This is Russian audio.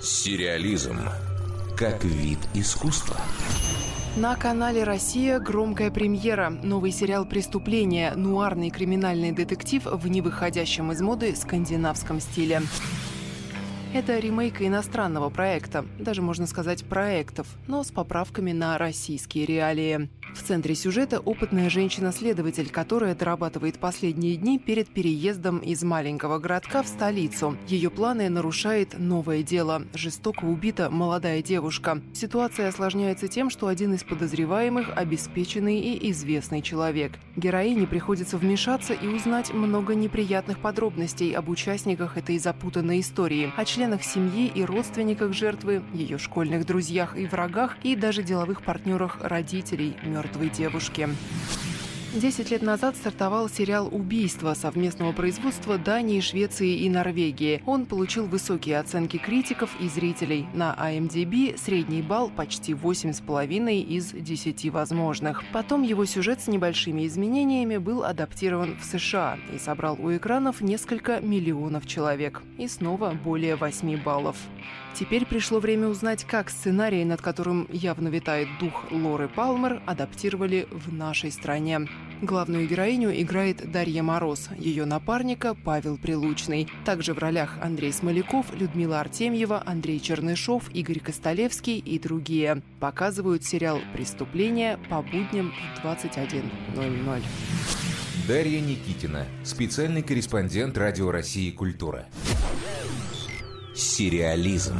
Сериализм как вид искусства. На канале «Россия» громкая премьера. Новый сериал «Преступление» – нуарный криминальный детектив в невыходящем из моды скандинавском стиле. Это ремейк иностранного проекта, даже можно сказать проектов, но с поправками на российские реалии. В центре сюжета опытная женщина-следователь, которая дорабатывает последние дни перед переездом из маленького городка в столицу. Ее планы нарушает новое дело. Жестоко убита молодая девушка. Ситуация осложняется тем, что один из подозреваемых – обеспеченный и известный человек. Героине приходится вмешаться и узнать много неприятных подробностей об участниках этой запутанной истории, о членах семьи и родственниках жертвы, ее школьных друзьях и врагах и даже деловых партнерах родителей мертвых мертвой девушки. Десять лет назад стартовал сериал «Убийство» совместного производства Дании, Швеции и Норвегии. Он получил высокие оценки критиков и зрителей. На IMDb средний балл почти 8,5 из 10 возможных. Потом его сюжет с небольшими изменениями был адаптирован в США и собрал у экранов несколько миллионов человек. И снова более 8 баллов. Теперь пришло время узнать, как сценарий, над которым явно витает дух Лоры Палмер, адаптировали в нашей стране. Главную героиню играет Дарья Мороз, ее напарника Павел Прилучный. Также в ролях Андрей Смоляков, Людмила Артемьева, Андрей Чернышов, Игорь Костолевский и другие. Показывают сериал «Преступление» по будням в 21.00. Дарья Никитина, специальный корреспондент Радио России «Культура». Сериализм.